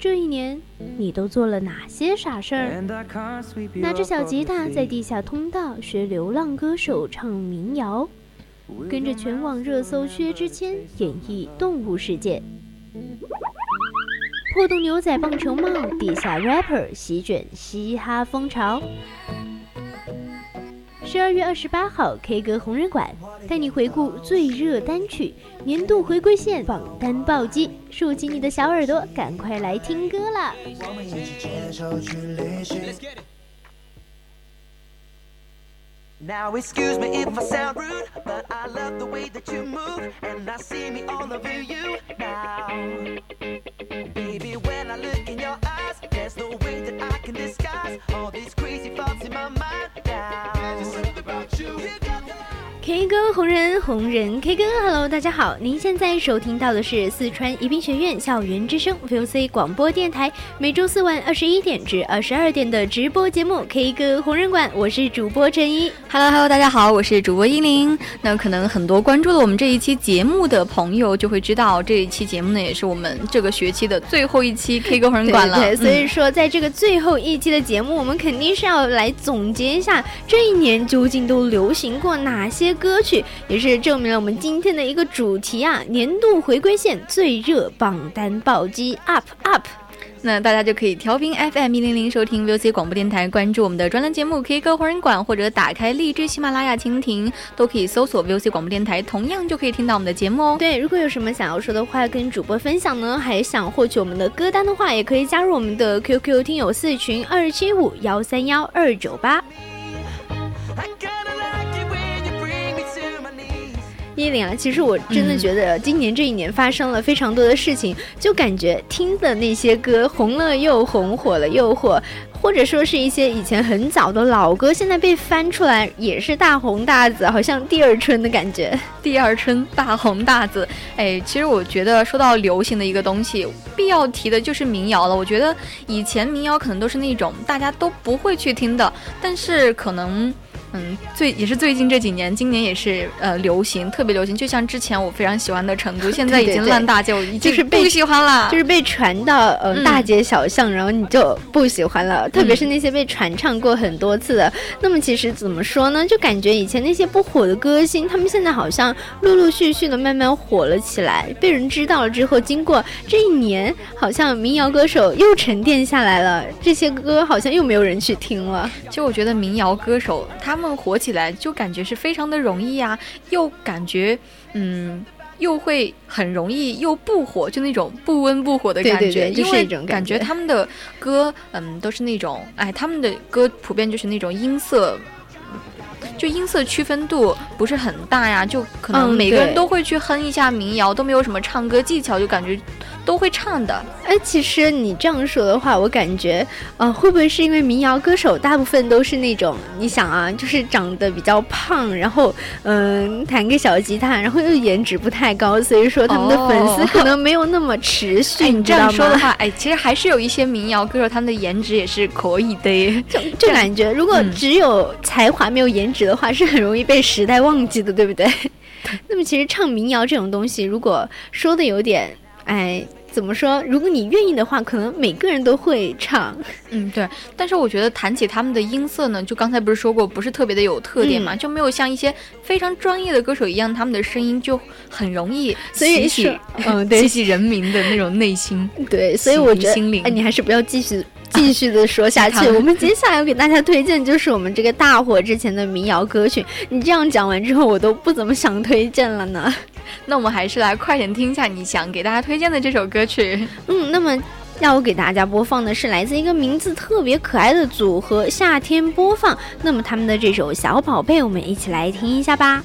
这一年，你都做了哪些傻事儿？拿着小吉他在地下通道学流浪歌手唱民谣，跟着全网热搜薛之谦演绎动物世界，破洞牛仔棒球帽，地下 rapper 席卷嘻哈风潮。十二月二十八号，K 歌红人馆带你回顾最热单曲年度回归线榜单暴击，竖起你的小耳朵，赶快来听歌啦！K 歌红人红人 K 歌，Hello，大家好，您现在收听到的是四川宜宾学院校园之声 VOC 广播电台，每周四晚二十一点至二十二点的直播节目 K 歌红人馆，我是主播陈一，Hello Hello，大家好，我是主播依林。那可能很多关注了我们这一期节目的朋友就会知道，这一期节目呢也是我们这个学期的最后一期 K 歌红人馆了。对，所以说在这个最后一期的节目，我们肯定是要来总结一下这一年究竟都流行过哪些。歌曲也是证明了我们今天的一个主题啊，年度回归线最热榜单暴击 up up。那大家就可以调频 FM 一零零收听 VOC 广播电台，关注我们的专栏节目 K 歌红人馆，或者打开荔枝、喜马拉雅蜻蜓，都可以搜索 VOC 广播电台，同样就可以听到我们的节目哦。对，如果有什么想要说的话跟主播分享呢，还想获取我们的歌单的话，也可以加入我们的 QQ 听友四群二七五幺三幺二九八。依林啊，其实我真的觉得今年这一年发生了非常多的事情，就感觉听的那些歌红了又红，火了又火，或者说是一些以前很早的老歌，现在被翻出来也是大红大紫，好像第二春的感觉。第二春大红大紫，哎，其实我觉得说到流行的一个东西，必要提的就是民谣了。我觉得以前民谣可能都是那种大家都不会去听的，但是可能。嗯，最也是最近这几年，今年也是呃流行，特别流行。就像之前我非常喜欢的成都，现在已经烂大街，我已经不喜欢了。就是被传到呃大街小巷，然后你就不喜欢了。特别是那些被传唱过很多次的，那么其实怎么说呢？就感觉以前那些不火的歌星，他们现在好像陆陆续续的慢慢火了起来，被人知道了之后，经过这一年，好像民谣歌手又沉淀下来了，这些歌好像又没有人去听了。其实我觉得民谣歌手他。们火起来就感觉是非常的容易呀，又感觉嗯，又会很容易又不火，就那种不温不火的感觉，因为感觉他们的歌嗯都是那种哎，他们的歌普遍就是那种音色，就音色区分度不是很大呀，就可能每个人都会去哼一下民谣，都没有什么唱歌技巧，就感觉。都会唱的，哎，其实你这样说的话，我感觉，呃，会不会是因为民谣歌手大部分都是那种，你想啊，就是长得比较胖，然后，嗯，弹个小吉他，然后又颜值不太高，所以说他们的粉丝可能没有那么持续。你这样说的话，哎，其实还是有一些民谣歌手，他们的颜值也是可以的。就就感觉，如果只有才华没有颜值的话，是很容易被时代忘记的，对不对？那么其实唱民谣这种东西，如果说的有点，哎。怎么说？如果你愿意的话，可能每个人都会唱。嗯，对。但是我觉得谈起他们的音色呢，就刚才不是说过，不是特别的有特点嘛，就没有像一些非常专业的歌手一样，他们的声音就很容易激起，嗯，激起人民的那种内心。对，所以我觉得，哎，你还是不要继续继续的说下去。我们接下来要给大家推荐就是我们这个大火之前的民谣歌曲。你这样讲完之后，我都不怎么想推荐了呢。那我们还是来快点听一下你想给大家推荐的这首歌曲。嗯，那么要我给大家播放的是来自一个名字特别可爱的组合——夏天播放。那么他们的这首《小宝贝》，我们一起来听一下吧。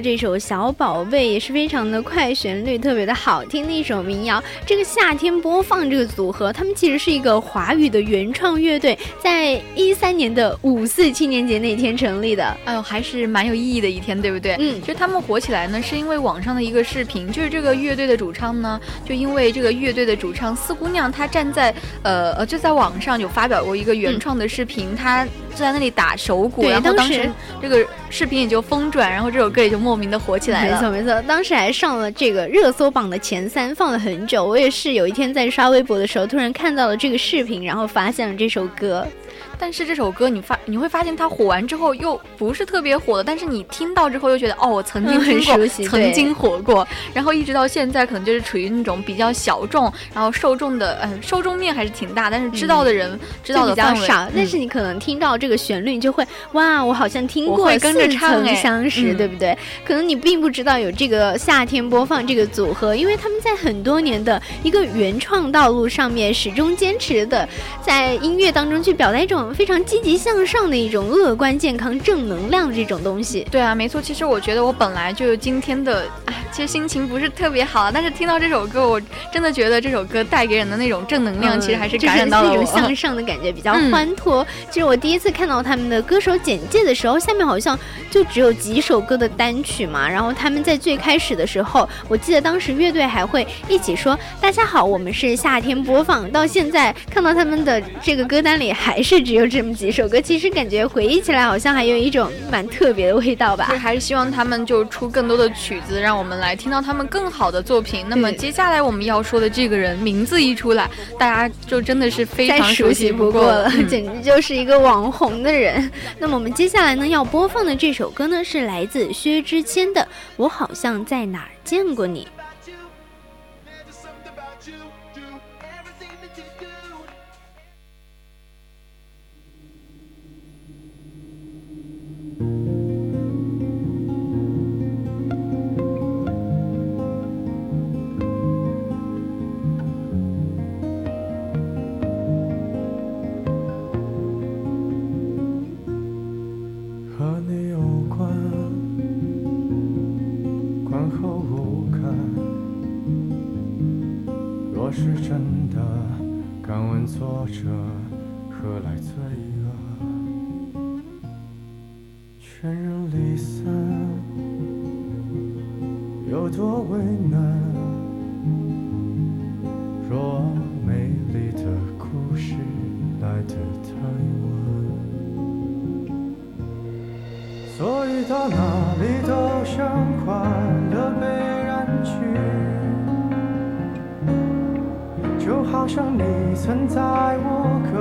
这首小宝贝也是非常的快旋律，特别的好听的一首民谣。这个夏天播放这个组合，他们其实是一个华语的原创乐队，在一三年的五四青年节那天成立的。哎呦，还是蛮有意义的一天，对不对？嗯，其实他们火起来呢，是因为网上的一个视频，就是这个乐队的主唱呢，就因为这个乐队的主唱四姑娘，她站在呃呃，就在网上有发表过一个原创的视频，她就在那里打手鼓，然后当时这个视频也就疯转，然后这首歌也就莫名的火起来了。没错没错，当时还上了这个热搜榜的前三，放了很久。我也是有一天在刷微博的时候，突然看到了这个视频，然后发现了这首歌。但是这首歌你发你会发现它火完之后又不是特别火的，但是你听到之后又觉得哦，我曾经很熟悉，曾经火过，然后一直到现在可能就是处于那种比较小众，然后受众的呃受众面还是挺大，但是知道的人知道的比较少。但是你可能听到这个旋律，你就会哇，我好像听过，会跟着唱，相识，对不对？可能你并不知道有这个夏天播放这个组合，因为他们在很多年的一个原创道路上面始终坚持的在音乐当中去表达一种。非常积极向上的一种乐观、健康、正能量的这种东西。对啊，没错。其实我觉得我本来就今天的，哎，其实心情不是特别好，但是听到这首歌，我真的觉得这首歌带给人的那种正能量，其实还是感染到了那种向上的感觉，比较欢脱。其实我第一次看到他们的歌手简介的时候，下面好像就只有几首歌的单曲嘛。然后他们在最开始的时候，我记得当时乐队还会一起说：“大家好，我们是夏天播放。”到现在看到他们的这个歌单里，还是只有这么几首歌，其实感觉回忆起来好像还有一种蛮特别的味道吧。还是希望他们就出更多的曲子，让我们来听到他们更好的作品。那么接下来我们要说的这个人名字一出来，大家就真的是非常熟悉不过了，简直就是一个网红的人。那么我们接下来呢要播放的这首歌呢，是来自薛之谦的《我好像在哪儿见过你》。和你有关，观后无感。若是真的，敢问作者何来罪？全人离散，有多为难？若美丽的故事来得太晚，所以到哪里都像快乐被染去。就好像你曾在我隔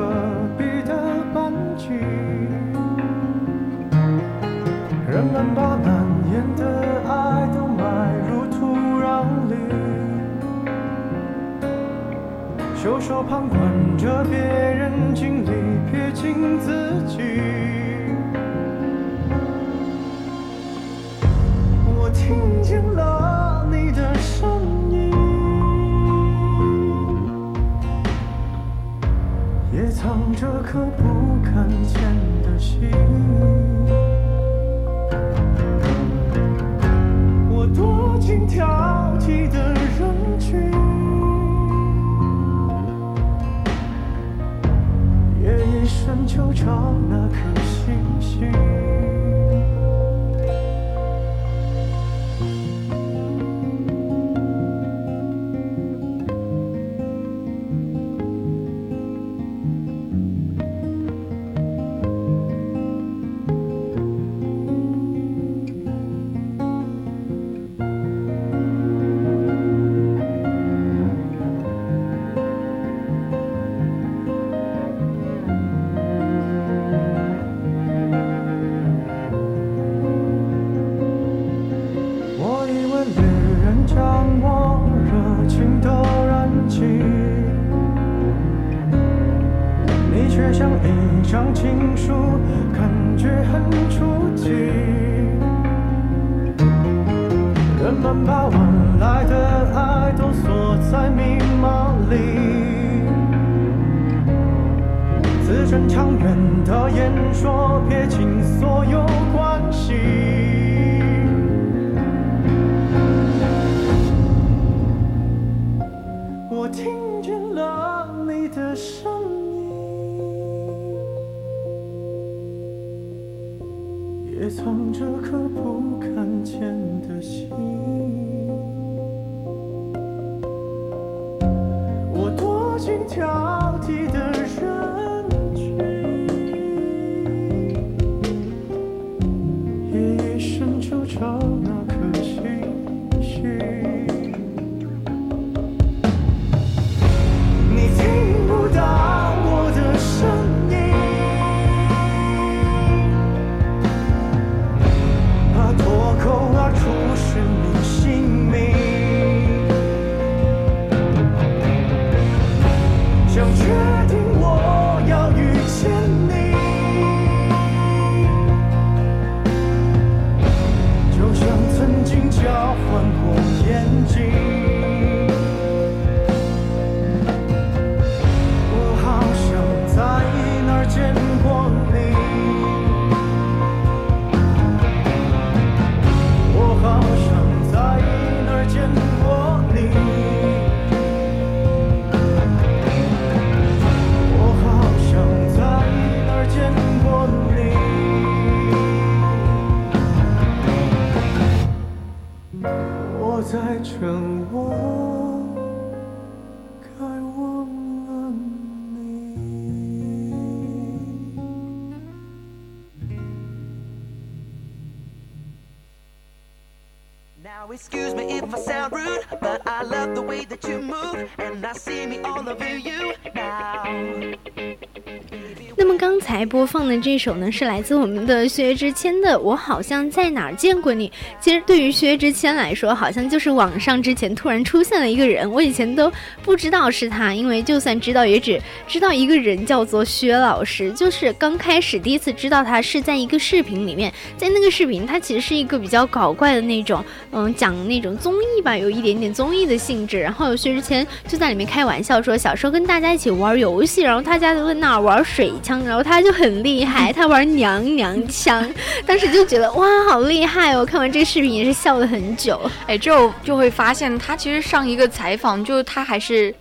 袖手旁观着别人经历，撇清自己。我听见了你的声音。也藏着颗不敢见的心。放的这首呢，是来自我们的薛之谦的《我好像在哪儿见过你》。其实对于薛之谦来说，好像就是网上之前突然出现了一个人，我以前都不知道是他，因为就算知道，也只知道一个人叫做薛老师。就是刚开始第一次知道他是在一个视频里面，在那个视频，他其实是一个比较搞怪的那种，嗯，讲那种综艺吧，有一点点综艺的性质。然后薛之谦就在里面开玩笑说，小时候跟大家一起玩游戏，然后他家都在那儿玩水。枪，然后他就很厉害，他玩娘娘腔，当时就觉得哇，好厉害哦！看完这个视频也是笑了很久。哎，之后就会发现他其实上一个采访，就他还是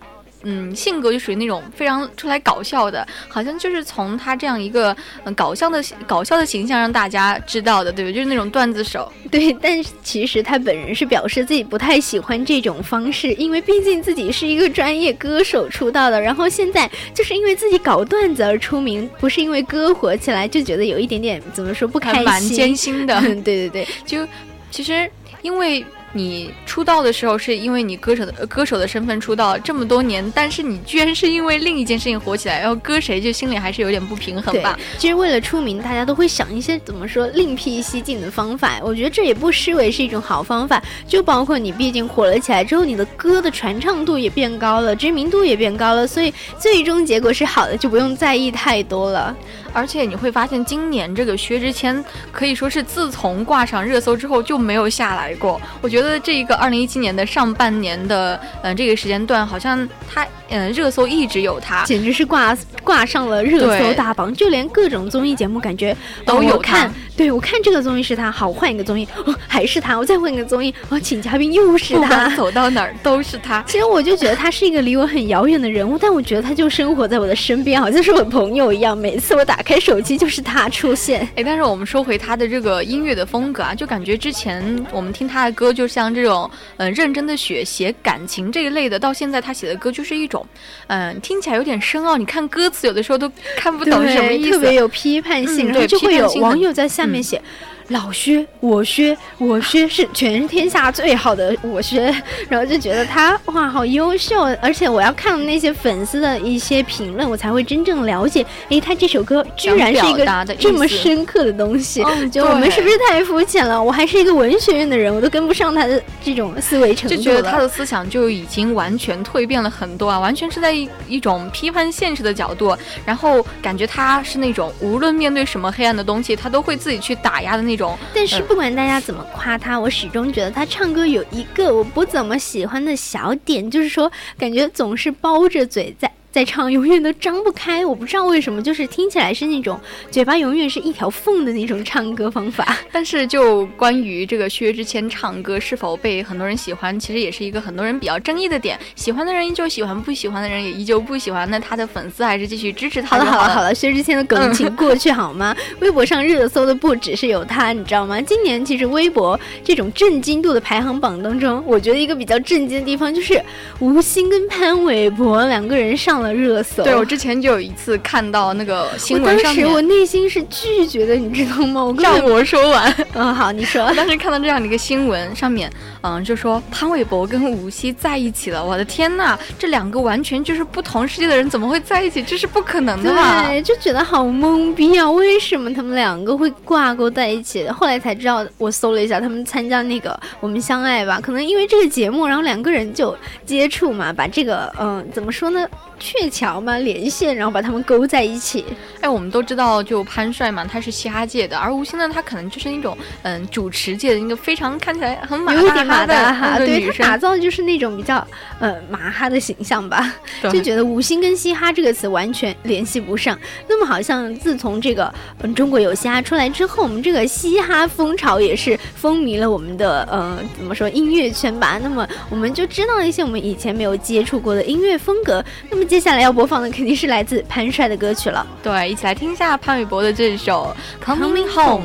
嗯，性格就属于那种非常出来搞笑的，好像就是从他这样一个嗯搞笑的搞笑的形象让大家知道的，对不对？就是那种段子手。对，但是其实他本人是表示自己不太喜欢这种方式，因为毕竟自己是一个专业歌手出道的，然后现在就是因为自己搞段子而出名，不是因为歌火起来，就觉得有一点点怎么说不开心，蛮艰辛的。对对对，就其实因为。你出道的时候是因为你歌手的歌手的身份出道这么多年，但是你居然是因为另一件事情火起来，然后歌谁就心里还是有点不平衡吧。其实为了出名，大家都会想一些怎么说另辟蹊径的方法。我觉得这也不失为是一种好方法。就包括你毕竟火了起来之后，你的歌的传唱度也变高了，知名度也变高了，所以最终结果是好的，就不用在意太多了。而且你会发现，今年这个薛之谦可以说是自从挂上热搜之后就没有下来过。我觉得这一个二零一七年的上半年的，嗯，这个时间段，好像他。嗯，热搜一直有他，简直是挂挂上了热搜大榜，就连各种综艺节目感觉都有看。对我看这个综艺是他，好换一个综艺哦，还是他，我再换一个综艺哦，请嘉宾又是他，走到哪儿都是他。其实我就觉得他是一个离我很遥远的人物，但我觉得他就生活在我的身边，好像是我朋友一样。每次我打开手机就是他出现。哎，但是我们说回他的这个音乐的风格啊，就感觉之前我们听他的歌，就像这种嗯认真的写写感情这一类的，到现在他写的歌就是一种嗯。听起来有点深奥，你看歌词有的时候都看不懂什么意思，特别有批判性，然后就会有网友在下面写。老薛，我薛，我薛是全天下最好的我薛，然后就觉得他哇好优秀，而且我要看那些粉丝的一些评论，我才会真正了解，诶，他这首歌居然是一个这么深刻的东西，就我们是不是太肤浅了？我还是一个文学院的人，我都跟不上他的这种思维程度，就觉得他的思想就已经完全蜕变了很多啊，完全是在一一种批判现实的角度，然后感觉他是那种无论面对什么黑暗的东西，他都会自己去打压的那。种，但是不管大家怎么夸他，我始终觉得他唱歌有一个我不怎么喜欢的小点，就是说感觉总是包着嘴在。在唱 永远都张不开，我不知道为什么，就是听起来是那种嘴巴永远是一条缝的那种唱歌方法。但是就关于这个薛之谦唱歌是否被很多人喜欢，其实也是一个很多人比较争议的点。喜欢的人依旧喜欢，不喜欢的人也依旧不喜欢。那他的粉丝还是继续支持他。好了好了好了，薛之谦的梗 请过去好吗？微博上热搜的不只是有他，你知道吗？今年其实微博这种震惊度的排行榜当中，我觉得一个比较震惊的地方就是吴昕跟潘玮柏两个人上了。热搜对我之前就有一次看到那个新闻上面，我内心是拒绝的，你知道吗？让我说完。嗯，好，你说。当时看到这样的一个新闻，上面嗯就说潘玮柏跟吴昕在一起了。我的天呐，这两个完全就是不同世界的人，怎么会在一起？这是不可能的吧？对，就觉得好懵逼啊！为什么他们两个会挂钩在一起？后来才知道，我搜了一下，他们参加那个《我们相爱吧》，可能因为这个节目，然后两个人就接触嘛，把这个嗯怎么说呢？鹊桥嘛，连线，然后把他们勾在一起。哎，我们都知道，就潘帅嘛，他是嘻哈界的，而吴昕呢，他可能就是那种嗯主持界的一个非常看起来很马哈的哈，对他打造的就是那种比较呃马哈的形象吧。就觉得五星跟嘻哈这个词完全联系不上。那么好像自从这个嗯中国有嘻哈出来之后，我们这个嘻哈风潮也是风靡了我们的呃怎么说音乐圈吧。那么我们就知道一些我们以前没有接触过的音乐风格。那么接下来要播放的肯定是来自潘帅的歌曲了。对，一起来听一下潘玮柏的这首《Coming Home》。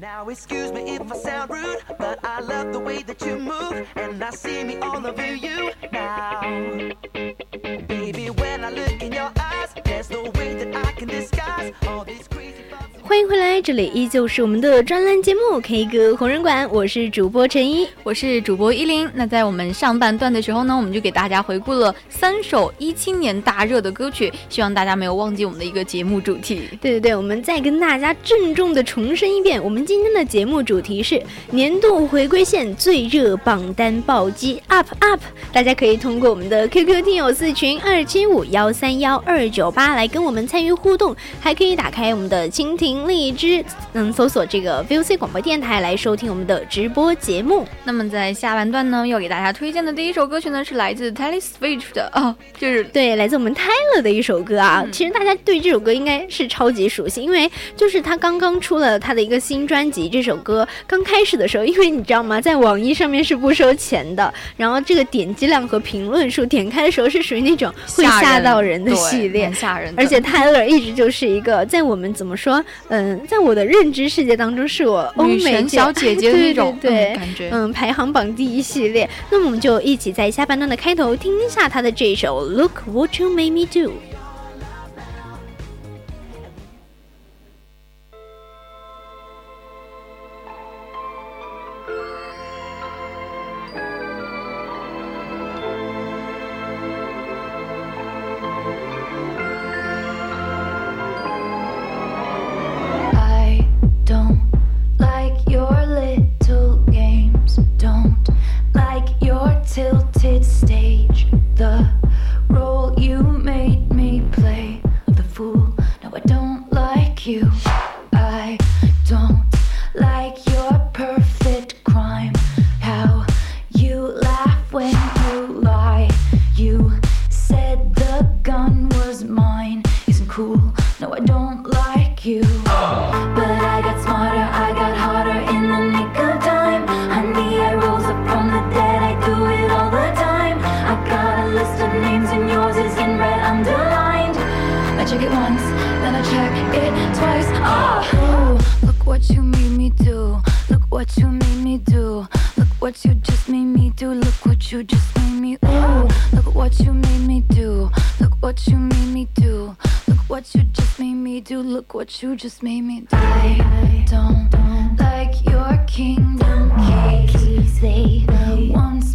Now excuse me if I sound rude, but I love the way that you move, and I see me all over you now. Baby, when I look in your eyes, there's no way that I can disguise all these. 欢迎回来，这里依旧是我们的专栏节目《K 歌红人馆》，我是主播陈一，我是主播依林。那在我们上半段的时候呢，我们就给大家回顾了三首一七年大热的歌曲，希望大家没有忘记我们的一个节目主题。对对对，我们再跟大家郑重的重申一遍，我们今天的节目主题是年度回归线最热榜单暴击 Up Up，大家可以通过我们的 QQ 听友四群二七五幺三幺二九八来跟我们参与互动，还可以打开我们的蜻蜓。荔枝，嗯，搜索这个 VOC 广播电台来收听我们的直播节目。那么在下半段呢，要给大家推荐的第一首歌曲呢，是来自 Taylor Swift 的哦，就是对，来自我们 Taylor 的一首歌啊。其实大家对这首歌应该是超级熟悉，因为就是他刚刚出了他的一个新专辑。这首歌刚开始的时候，因为你知道吗，在网易上面是不收钱的，然后这个点击量和评论数，点开的时候是属于那种会吓到人的系列，吓人。而且 Taylor 一直就是一个在我们怎么说？嗯，在我的认知世界当中，是我欧美小姐姐 的那种感觉，嗯，排行榜第一系列。那么我们就一起在下半段的开头听一下她的这首《Look What You Made Me Do》。You just made me die. I don't, don't like your kingdom keys. They once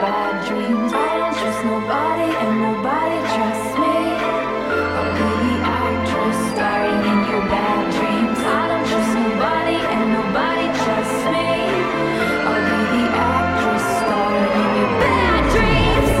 Bad dreams. I don't trust nobody and nobody trusts me. I'll be the actress starring in your bad dreams. I don't trust nobody and nobody trusts me. I'll be the actress starring in your bad dreams.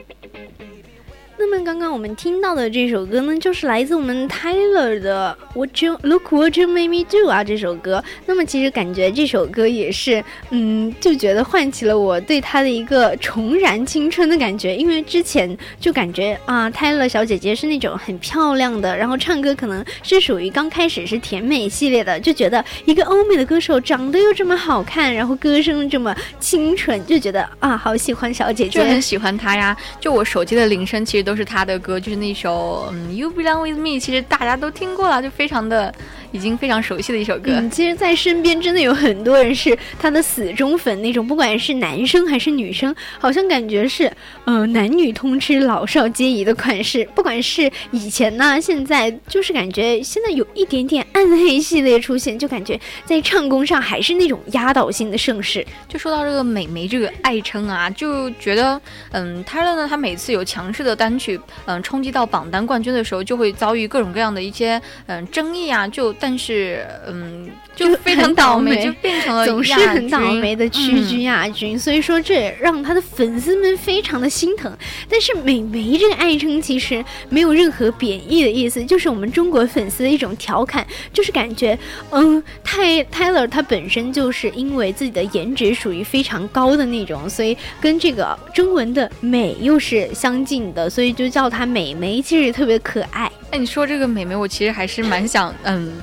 那么刚刚我们听到的这首歌呢，就是来自我们 Tyler 的 What You Look What You Made Me Do 啊这首歌。那么其实感觉这首歌也是，嗯，就觉得唤起了我对他的一个重燃青春的感觉。因为之前就感觉啊，Tyler 小姐姐是那种很漂亮的，然后唱歌可能是属于刚开始是甜美系列的，就觉得一个欧美的歌手长得又这么好看，然后歌声这么清纯，就觉得啊，好喜欢小姐姐，就很喜欢她呀。就我手机的铃声其实都是他的歌，就是那首嗯 You Belong With Me，其实大家都听过了，就非常的已经非常熟悉的一首歌。嗯，其实，在身边真的有很多人是他的死忠粉那种，不管是男生还是女生，好像感觉是呃男女通吃、老少皆宜的款式。不管是以前呢，现在就是感觉现在有一点点暗黑系列出现，就感觉在唱功上还是那种压倒性的盛世。就说到这个美眉这个爱称啊，就觉得嗯，Tyler 呢，他每次有强势的单曲嗯冲击到榜单冠军的时候，就会遭遇各种各样的一些嗯争议啊，就但是嗯就非常倒霉，就变成了总是很倒霉的屈居亚军，所以说这也让他的粉丝们非常的心疼。但是美眉这个爱称其实没有任何贬义的意思，就是我们中国粉丝的一种调侃，就是感觉嗯泰 Tyler 他本身就是因为自己的颜值属于非常高的那种，所以跟这个中文的美又是相近的，所以就叫她美眉，其实也特别可爱。哎，你说这个美眉，我其实还是蛮想，嗯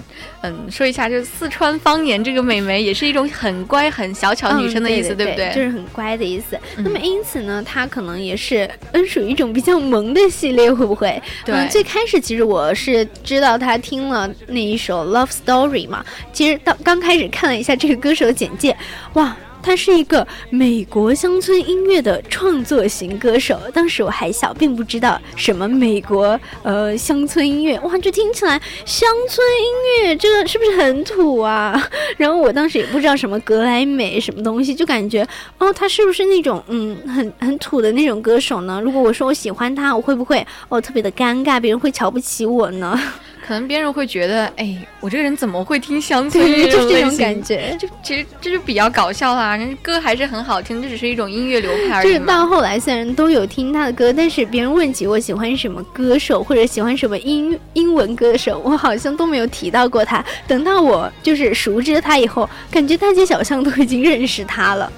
嗯，说一下，就是四川方言这个美眉，也是一种很乖、很小巧女生的意思，嗯、对不对？就是很乖的意思。那么因此呢，她可能也是嗯属于一种比较萌的系列，会不会？对嗯最开始其实我是知道她听了那一首《Love Story》嘛，其实到刚开始看了一下这个歌手简介，哇。他是一个美国乡村音乐的创作型歌手，当时我还小，并不知道什么美国呃乡村音乐，哇，这听起来乡村音乐这个是不是很土啊？然后我当时也不知道什么格莱美什么东西，就感觉哦，他是不是那种嗯很很土的那种歌手呢？如果我说我喜欢他，我会不会哦特别的尴尬，别人会瞧不起我呢？可能别人会觉得，哎，我这个人怎么会听乡村就是这种感觉。就其实这就比较搞笑啦，人家歌还是很好听，这只是一种音乐流派而已就是到。后来，虽然都有听他的歌，但是别人问起我喜欢什么歌手或者喜欢什么英英文歌手，我好像都没有提到过他。等到我就是熟知他以后，感觉大街小巷都已经认识他了。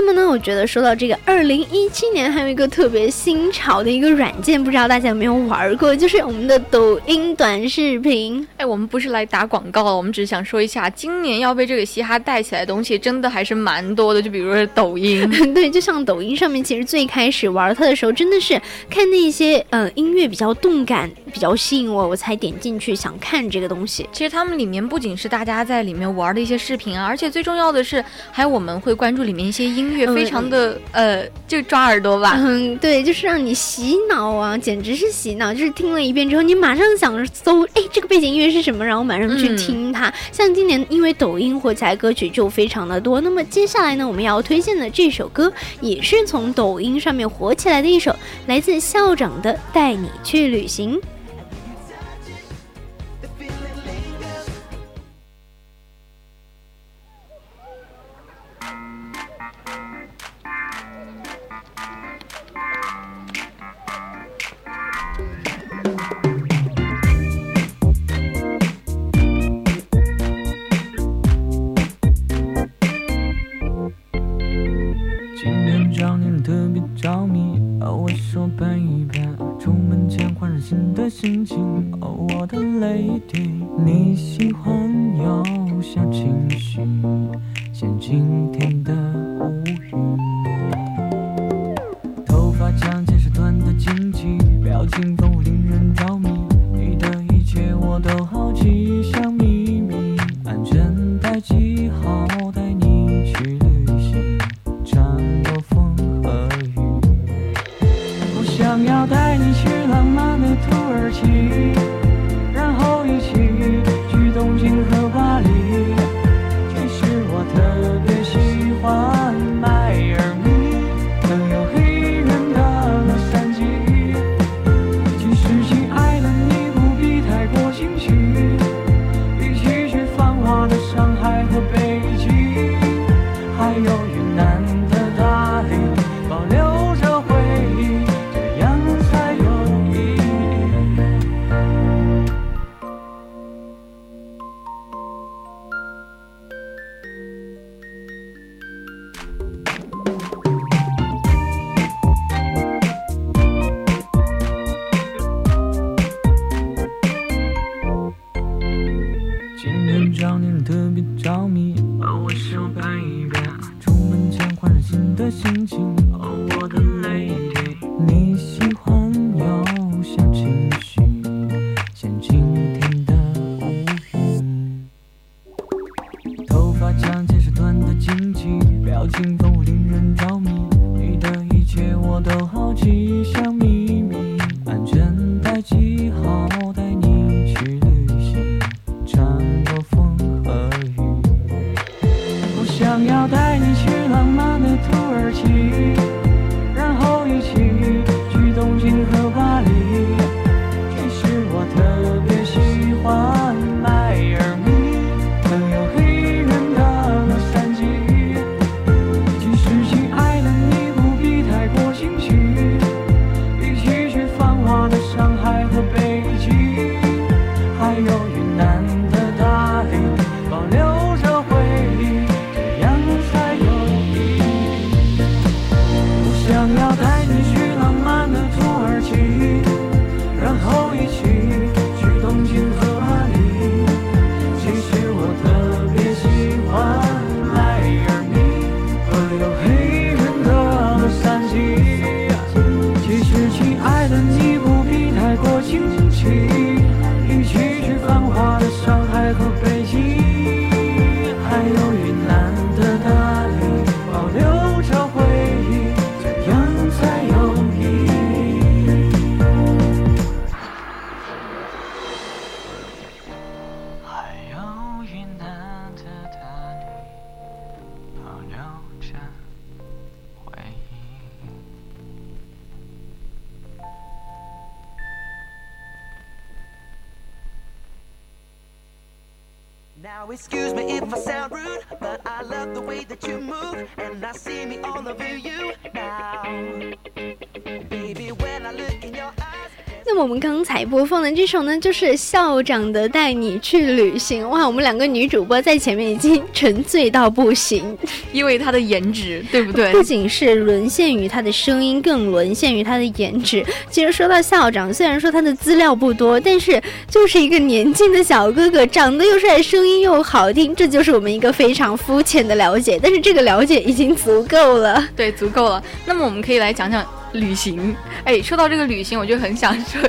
那么呢，我觉得说到这个，二零一七年还有一个特别新潮的一个软件，不知道大家有没有玩过，就是我们的抖音短视频。哎，我们不是来打广告的，我们只是想说一下，今年要被这个嘻哈带起来的东西真的还是蛮多的，就比如说抖音。对，就像抖音上面，其实最开始玩它的时候，真的是看那些呃音乐比较动感、比较吸引我，我才点进去想看这个东西。其实他们里面不仅是大家在里面玩的一些视频啊，而且最重要的是，还有我们会关注里面一些音乐，嗯非常的、呃，就抓耳朵吧。嗯，对，就是让你洗脑啊，简直是洗脑！就是听了一遍之后，你马上想搜，哎，这个背景音乐是什么，然后马上去嗯听它。像今年因为抖音火起来歌曲就非常的多，那么接下来呢，我们要推荐的这首歌也是从抖音上面火起来的一首，来自校长的《带你去旅行》。首呢，就是校长的《带你去旅行》。哇，我们两个女主播在前面已经沉醉到不行，因为她的颜值，对不对 不？仅是沦陷于她的声音，更沦陷于她的颜值。其实说到校长，虽然说他的资料不多，但是就是一个年轻的小哥哥，长得又帅，声音又好听，这就是我们一个非常肤浅的了解。但是这个了解已经足够了。对，足够了。那么我们可以来讲讲旅行。哎，说到这个旅行，我就很想说。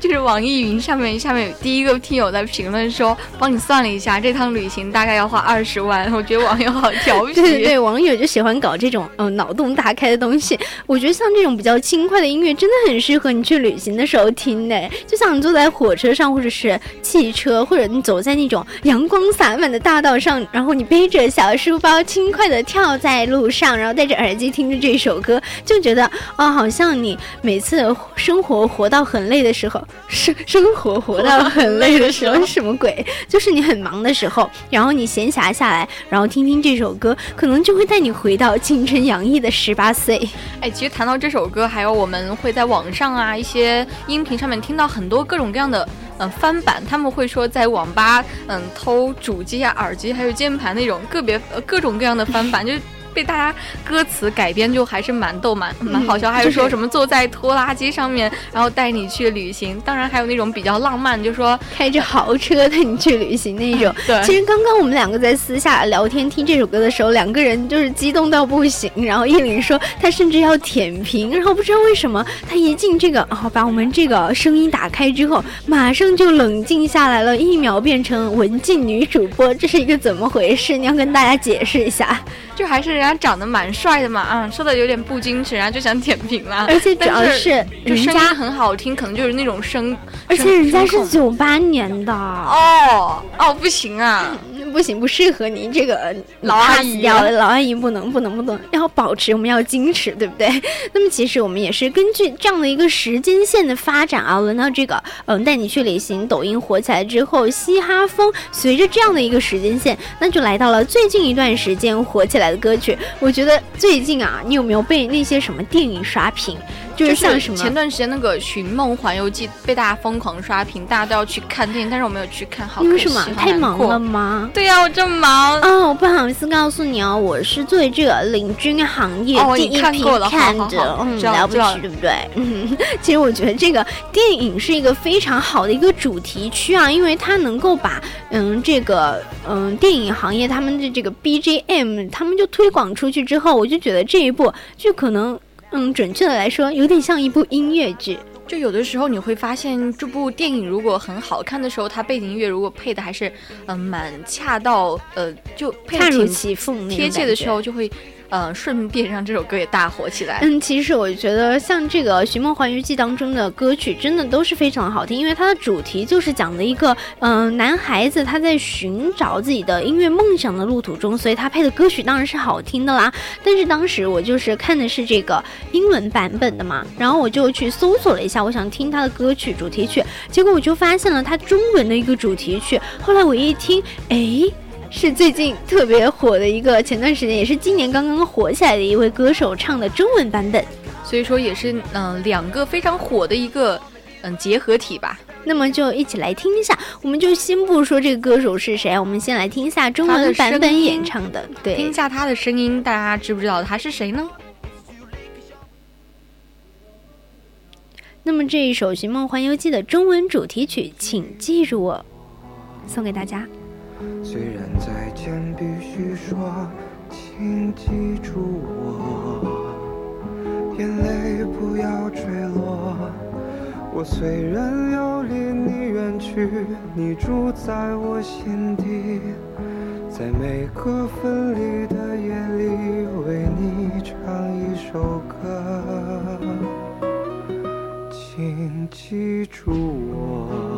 就是网易云上面下面有第一个听友在评论说，帮你算了一下，这趟旅行大概要花二十万。我觉得网友好 调皮。对对对，网友就喜欢搞这种嗯、呃脑洞大开的东西。我觉得像这种比较轻快的音乐，真的很适合你去旅行的时候听的。就像你坐在火车上，或者是汽车，或者你走在那种阳光洒满的大道上，然后你背着小书包，轻快的跳在路上，然后戴着耳机听着这首歌，就觉得啊、好像你每次生活活到很累的时候，生 生活活到很累的时候是，什么鬼？就是你很忙的时候，然后你闲暇下来，然后听听这首歌，可能就会带你回到青春洋溢的十八岁。哎，其实谈到这首歌，还有我们会在网上啊一些音频上面听到很多各种各样的嗯、呃翻版，他们会说在网吧嗯偷主机啊、耳机还有键盘那种个别呃各种各样的翻版，就是。被大家歌词改编就还是蛮逗蛮蛮好笑，还有就是说什么坐在拖拉机上面，然后带你去旅行。当然还有那种比较浪漫，就说开着豪车带你去旅行那种。对其实刚刚我们两个在私下聊天听这首歌的时候，两个人就是激动到不行。然后叶琳说她甚至要舔屏，然后不知道为什么她一进这个哦，把我们这个声音打开之后，马上就冷静下来了，一秒变成文静女主播，这是一个怎么回事？你要跟大家解释一下。就还是人家长得蛮帅的嘛，啊，说的有点不矜持，然后就想点评了。而且主要但是就人家声音很好听，可能就是那种声，而且人家是九八年的。哦哦不行啊，嗯 不行，不适合你这个老阿姨掉了，老阿姨不能不能不能，要保持我们要矜持，对不对？那么其实我们也是根据这样的一个时间线的发展啊，轮到这个嗯带你去旅行，抖音火起来之后，嘻哈风随着这样的一个时间线，那就来到了最近一段时间火起来的歌曲。我觉得最近啊，你有没有被那些什么电影刷屏？就是像什么前段时间那个《寻梦环游记》被大家疯狂刷屏，大家都要去看电影，但是我没有去看，好可惜，因为什么好难过太忙了。吗？对呀、我这么忙。哦，不好意思告诉你哦，我是作为这个领军行业哦第一批看的，嗯，了不起，对不对？嗯，其实我觉得这个电影是一个非常好的一个主题区啊，因为它能够把嗯这个嗯电影行业他们的这个 BGM 他们就推广出去之后，我就觉得这一部就可能嗯准确的来说，有点像一部音乐剧。就有的时候你会发现，这部电影如果很好看的时候，它背景音乐如果配的还是嗯、蛮恰到呃就配的挺恰如其分那种贴切的时候，就会呃顺便让这首歌也大火起来。嗯，其实我觉得像这个《寻梦环游记》当中的歌曲，真的都是非常好听，因为它的主题就是讲的一个嗯、男孩子他在寻找自己的音乐梦想的路途中，所以他配的歌曲当然是好听的啦。但是当时我就是看的是这个英文版本的嘛，然后我就去搜索了一下，我想听他的歌曲主题曲，结果我就发现了他中文的一个主题曲。后来我一听，哎。是最近特别火的一个，前段时间也是今年刚刚火起来的一位歌手唱的中文版本。所以说也是嗯、呃两个非常火的一个嗯、结合体吧。那么就一起来听一下，我们就先不说这个歌手是谁，我们先来听一下中文版本演唱的。对听一，下他的声音，大家知不知道他是谁呢？那么这一首《寻梦环游记》的中文主题曲，请记住我，送给大家。虽然再见必须说，请记住我，眼泪不要坠落，我虽然要离你远去，你住在我心底，在每个分离的夜里，为你唱一首歌，请记住我。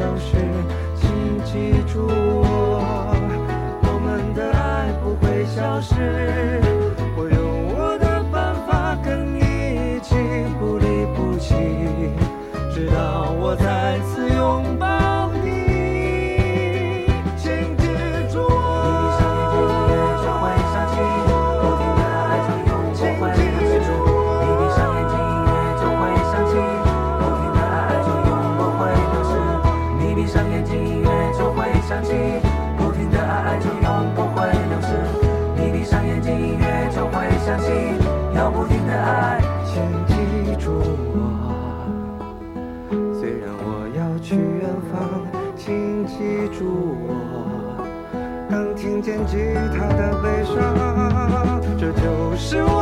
会当听见吉他的悲伤，这就是我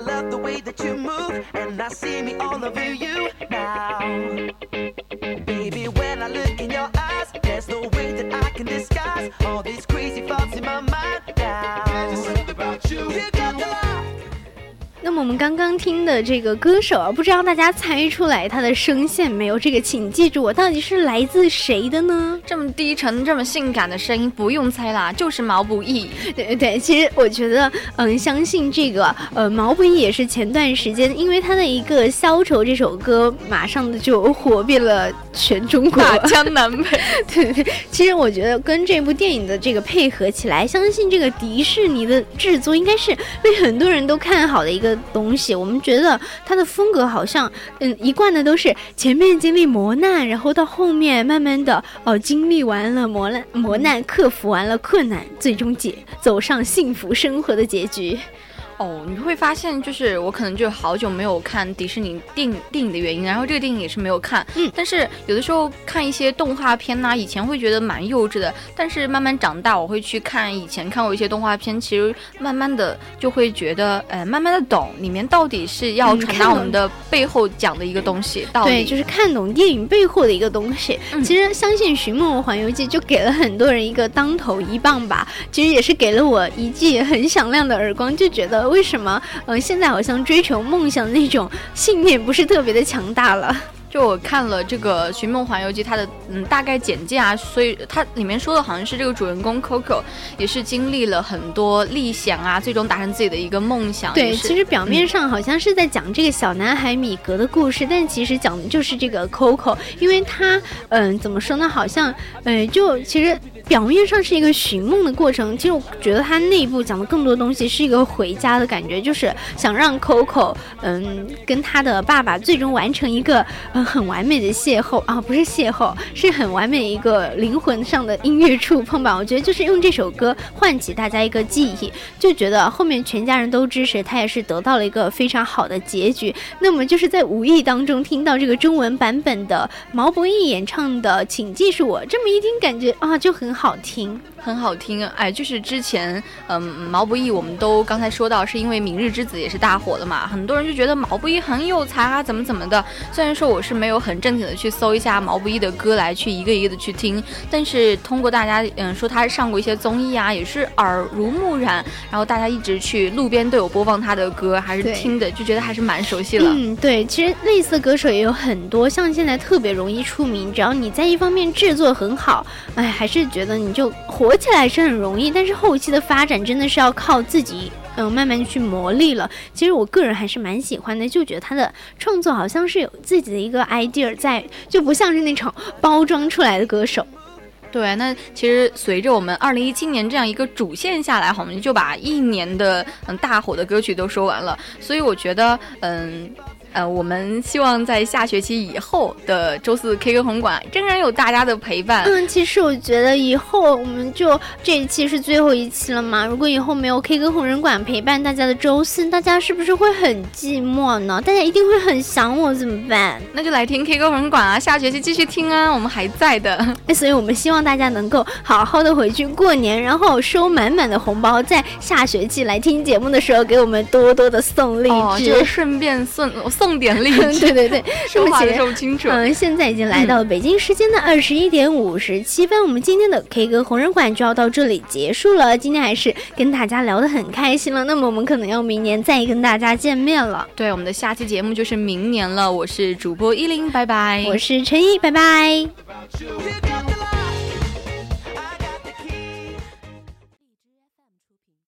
love the way that you move, and I see me all over you now. Baby, when I look in your eyes, there's no way that I can disguise all these 那么我们刚刚听的这个歌手啊，不知道大家猜出来他的声线没有？这个请记住我到底是来自谁的呢？这么低沉、这么性感的声音，不用猜啦，就是毛不易。对对对，其实我觉得，嗯，相信这个，呃，毛不易也是前段时间，因为他的一个《消愁》这首歌，马上的就火遍了全中国。大江南北，对对，其实我觉得跟这部电影的这个配合起来，相信这个迪士尼的制作应该是被很多人都看好的一个东西。我们觉得他的风格好像，嗯，一贯的都是前面经历磨难，然后到后面慢慢的哦，经历完了磨难，磨难克服完了困难，最终解走上幸福生活的结局。哦，你会发现，就是我可能就好久没有看迪士尼电影电影的原因，然后这个电影也是没有看。嗯但是有的时候看一些动画片呐、以前会觉得蛮幼稚的，但是慢慢长大，我会去看以前看过一些动画片，其实慢慢的就会觉得，呃，慢慢的懂里面到底是要嗯传达我们的背后讲的一个东西道理。对，就是看懂电影背后的一个东西。嗯其实相信《寻梦环游记》就给了很多人一个当头一棒吧，其实也是给了我一记很响亮的耳光，就觉得为什么，嗯、现在好像追求梦想的那种信念不是特别的强大了。就我看了这个《寻梦环游记》，它的嗯大概简介啊，所以它里面说的好像是这个主人公 Coco 也是经历了很多历险啊，最终达成自己的一个梦想。对，其实表面上好像是在讲这个小男孩米格的故事，但其实讲的就是这个 Coco，因为他，嗯，怎么说呢？好像，嗯，就其实表面上是一个寻梦的过程，其实我觉得它内部讲的更多东西是一个回家的感觉，就是想让 Coco 嗯跟他的爸爸最终完成一个嗯很完美的邂逅啊，不是邂逅，是很完美一个灵魂上的音乐触碰吧。我觉得就是用这首歌唤起大家一个记忆，就觉得后面全家人都支持他，也是得到了一个非常好的结局。那么就是在无意当中听到这个中文版本的毛不易演唱的《请记住我》，这么一听感觉啊就很好听。很好听，哎，就是之前，嗯，毛不易，我们都刚才说到，是因为《明日之子》也是大火的嘛，很多人就觉得毛不易很有才啊，怎么怎么的。虽然说我是没有很正经的去搜一下毛不易的歌来去一个一个的去听，但是通过大家，嗯，说他上过一些综艺啊，也是耳濡目染，然后大家一直去路边都有播放他的歌，还是听的，就觉得还是蛮熟悉了。嗯，对，其实类似的歌手也有很多，像现在特别容易出名，只要你在一方面制作很好，哎，还是觉得你就火起来是很容易，但是后期的发展真的是要靠自己。嗯，慢慢去磨砺了。其实我个人还是蛮喜欢的，就觉得他的创作好像是有自己的一个 idea 在，就不像是那种包装出来的歌手。对，那其实随着我们二零一七年这样一个主线下来，我们就把一年的嗯大火的歌曲都说完了。所以我觉得，嗯。呃，我们希望在下学期以后的周四 K 歌红馆仍然有大家的陪伴。嗯，其实我觉得以后我们就这一期是最后一期了嘛。如果以后没有 K 歌红人馆陪伴大家的周四，大家是不是会很寂寞呢？大家一定会很想我，怎么办？那就来听 K 歌红馆啊，下学期继续听啊，我们还在的。哎，所以我们希望大家能够好好的回去过年，然后收满满的红包，在下学期来听节目的时候给我们多多的送励志。哦，就顺便送送点励志。对对对，说话的那么其实说不清楚。嗯，现在已经来到了北京时间的二十一点五十七分，我们今天的 K 歌红人馆就要到这里结束了。今天还是跟大家聊得很开心了，那么我们可能要明年再跟大家见面了。对，我们的下期节目就是明年了。我是主播依林，拜拜。我是陈一，拜拜。